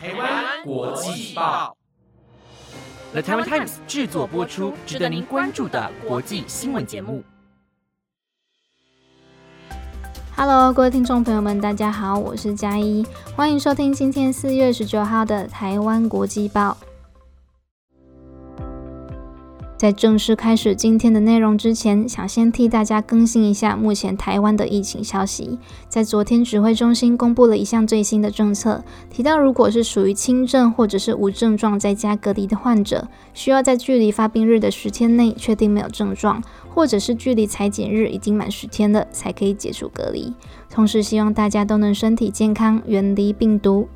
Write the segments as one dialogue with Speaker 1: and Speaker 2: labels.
Speaker 1: 台湾国际报，The Taiwan Times 制作播出，值得您关注的国际新闻节目。
Speaker 2: Hello，各位听众朋友们，大家好，我是嘉一，欢迎收听今天四月十九号的台湾国际报。在正式开始今天的内容之前，想先替大家更新一下目前台湾的疫情消息。在昨天，指挥中心公布了一项最新的政策，提到如果是属于轻症或者是无症状在家隔离的患者，需要在距离发病日的十天内确定没有症状，或者是距离裁剪日已经满十天了，才可以解除隔离。同时，希望大家都能身体健康，远离病毒。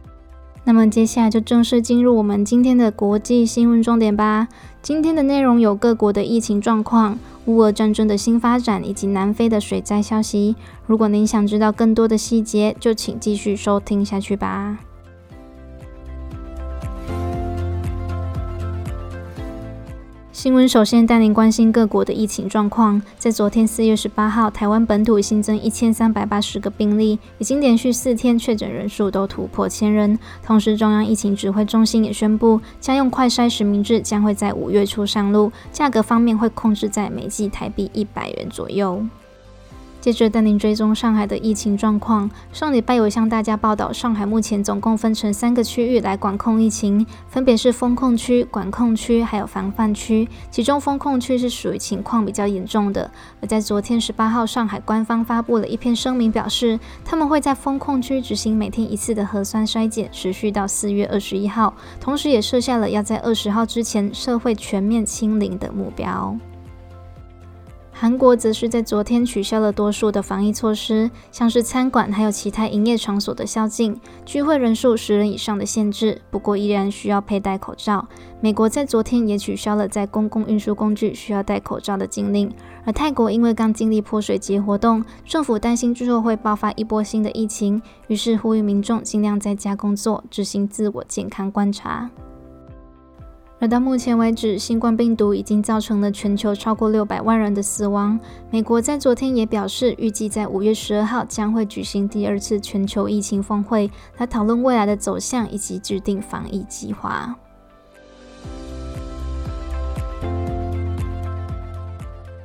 Speaker 2: 那么接下来就正式进入我们今天的国际新闻重点吧。今天的内容有各国的疫情状况、乌俄战争的新发展以及南非的水灾消息。如果您想知道更多的细节，就请继续收听下去吧。新闻首先带您关心各国的疫情状况。在昨天四月十八号，台湾本土新增一千三百八十个病例，已经连续四天确诊人数都突破千人。同时，中央疫情指挥中心也宣布，家用快筛实名制将会在五月初上路，价格方面会控制在每剂台币一百元左右。接着带您追踪上海的疫情状况。上礼拜有向大家报道，上海目前总共分成三个区域来管控疫情，分别是封控区、管控区还有防范区。其中封控区是属于情况比较严重的。而在昨天十八号，上海官方发布了一篇声明，表示他们会在封控区执行每天一次的核酸筛检，持续到四月二十一号，同时也设下了要在二十号之前社会全面清零的目标。韩国则是在昨天取消了多数的防疫措施，像是餐馆还有其他营业场所的宵禁、聚会人数十人以上的限制。不过依然需要佩戴口罩。美国在昨天也取消了在公共运输工具需要戴口罩的禁令。而泰国因为刚经历泼水节活动，政府担心之后会爆发一波新的疫情，于是呼吁民众尽量在家工作，执行自我健康观察。而到目前为止，新冠病毒已经造成了全球超过六百万人的死亡。美国在昨天也表示，预计在五月十二号将会举行第二次全球疫情峰会，来讨论未来的走向以及制定防疫计划。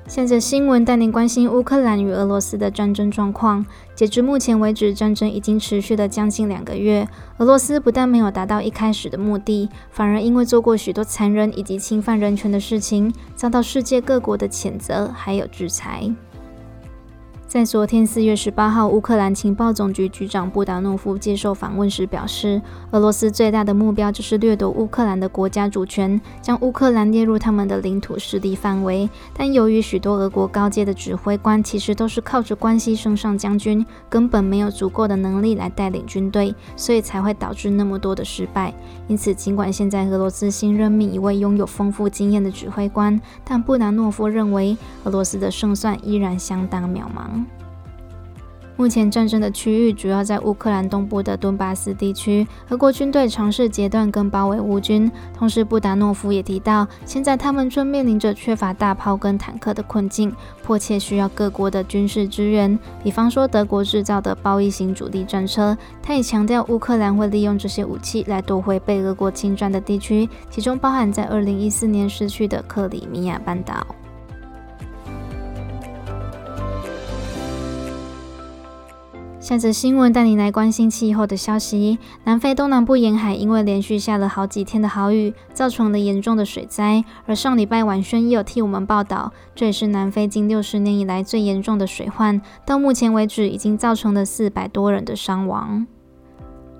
Speaker 2: 现在新闻带您关心乌克兰与俄罗斯的战争状况。截至目前为止，战争已经持续了将近两个月。俄罗斯不但没有达到一开始的目的，反而因为做过许多残忍以及侵犯人权的事情，遭到世界各国的谴责还有制裁。在昨天四月十八号，乌克兰情报总局局长布达诺夫接受访问时表示，俄罗斯最大的目标就是掠夺乌克兰的国家主权，将乌克兰列入他们的领土势力范围。但由于许多俄国高阶的指挥官其实都是靠着关系升上将军，根本没有足够的能力来带领军队，所以才会导致那么多的失败。因此，尽管现在俄罗斯新任命一位拥有丰富经验的指挥官，但布达诺夫认为俄罗斯的胜算依然相当渺茫。目前战争的区域主要在乌克兰东部的顿巴斯地区，俄国军队尝试截断跟包围乌军。同时，布达诺夫也提到，现在他们正面临着缺乏大炮跟坦克的困境，迫切需要各国的军事支援，比方说德国制造的包翼型主力战车。他也强调，乌克兰会利用这些武器来夺回被俄国侵占的地区，其中包含在2014年失去的克里米亚半岛。下则新闻带你来关心气候的消息。南非东南部沿海因为连续下了好几天的好雨，造成了严重的水灾。而上礼拜晚宣也有替我们报道，这也是南非近六十年以来最严重的水患，到目前为止已经造成了四百多人的伤亡。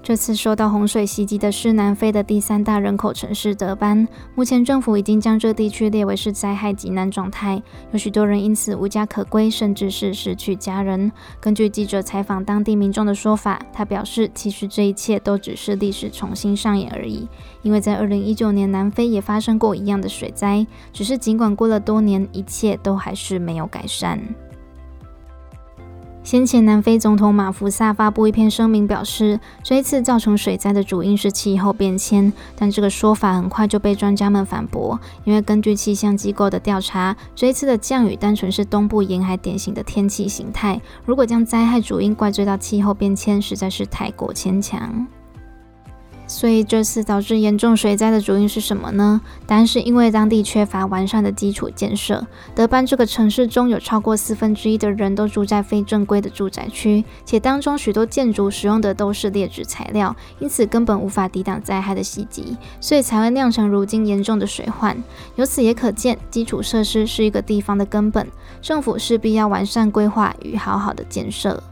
Speaker 2: 这次受到洪水袭击的是南非的第三大人口城市德班。目前政府已经将这地区列为是灾害极难状态，有许多人因此无家可归，甚至是失去家人。根据记者采访当地民众的说法，他表示，其实这一切都只是历史重新上演而已，因为在二零一九年南非也发生过一样的水灾，只是尽管过了多年，一切都还是没有改善。先前，南非总统马福萨发布一篇声明，表示这一次造成水灾的主因是气候变迁，但这个说法很快就被专家们反驳，因为根据气象机构的调查，这一次的降雨单纯是东部沿海典型的天气形态，如果将灾害主因怪罪到气候变迁，实在是太过牵强。所以这次导致严重水灾的主因是什么呢？答案是因为当地缺乏完善的基础建设。德班这个城市中有超过四分之一的人都住在非正规的住宅区，且当中许多建筑使用的都是劣质材料，因此根本无法抵挡灾害的袭击，所以才会酿成如今严重的水患。由此也可见，基础设施是一个地方的根本，政府势必要完善规划与好好的建设。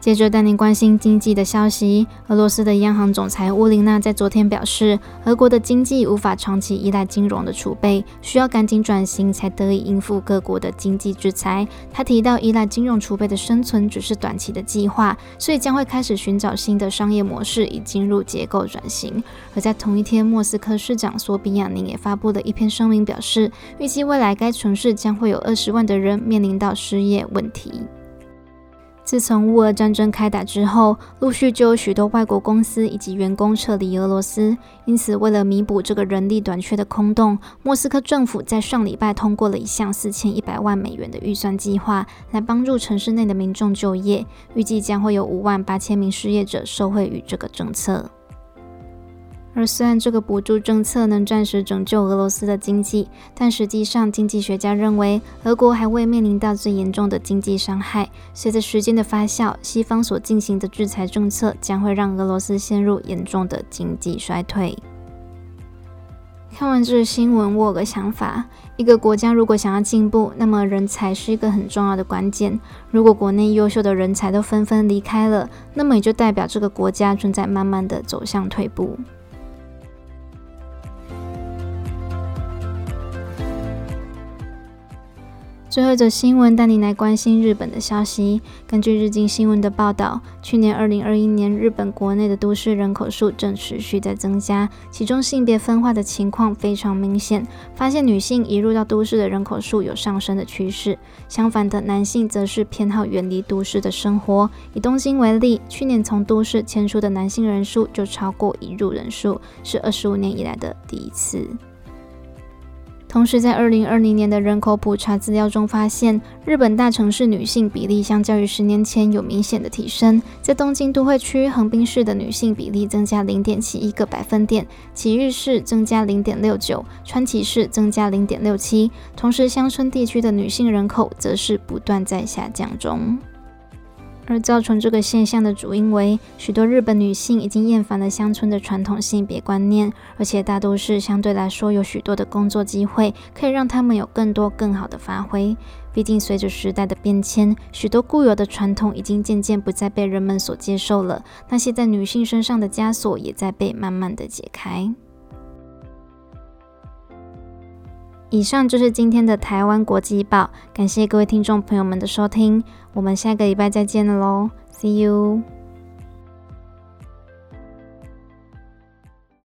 Speaker 2: 接着带您关心经济的消息。俄罗斯的央行总裁乌林娜在昨天表示，俄国的经济无法长期依赖金融的储备，需要赶紧转型才得以应付各国的经济制裁。他提到，依赖金融储备的生存只是短期的计划，所以将会开始寻找新的商业模式，以进入结构转型。而在同一天，莫斯科市长索比亚宁也发布了一篇声明，表示预计未来该城市将会有二十万的人面临到失业问题。自从乌俄战争开打之后，陆续就有许多外国公司以及员工撤离俄罗斯。因此，为了弥补这个人力短缺的空洞，莫斯科政府在上礼拜通过了一项四千一百万美元的预算计划，来帮助城市内的民众就业。预计将会有五万八千名失业者受惠于这个政策。而虽然这个补助政策能暂时拯救俄罗斯的经济，但实际上，经济学家认为，俄国还未面临到最严重的经济伤害。随着时间的发酵，西方所进行的制裁政策将会让俄罗斯陷入严重的经济衰退。看完这个新闻，我有个想法：一个国家如果想要进步，那么人才是一个很重要的关键。如果国内优秀的人才都纷纷离开了，那么也就代表这个国家正在慢慢的走向退步。最后一则新闻带你来关心日本的消息。根据日经新闻的报道，去年二零二一年，日本国内的都市人口数正持续在增加，其中性别分化的情况非常明显。发现女性移入到都市的人口数有上升的趋势，相反的，男性则是偏好远离都市的生活。以东京为例，去年从都市迁出的男性人数就超过移入人数，是二十五年以来的第一次。同时，在二零二零年的人口普查资料中发现，日本大城市女性比例相较于十年前有明显的提升。在东京都会区横滨市的女性比例增加零点七一个百分点，埼玉市增加零点六九，川崎市增加零点六七。同时，乡村地区的女性人口则是不断在下降中。而造成这个现象的主因为，许多日本女性已经厌烦了乡村的传统性别观念，而且大都市相对来说有许多的工作机会，可以让他们有更多更好的发挥。毕竟随着时代的变迁，许多固有的传统已经渐渐不再被人们所接受了，那些在女性身上的枷锁也在被慢慢的解开。以上就是今天的台湾国际报，感谢各位听众朋友们的收听，我们下个礼拜再见喽，See you。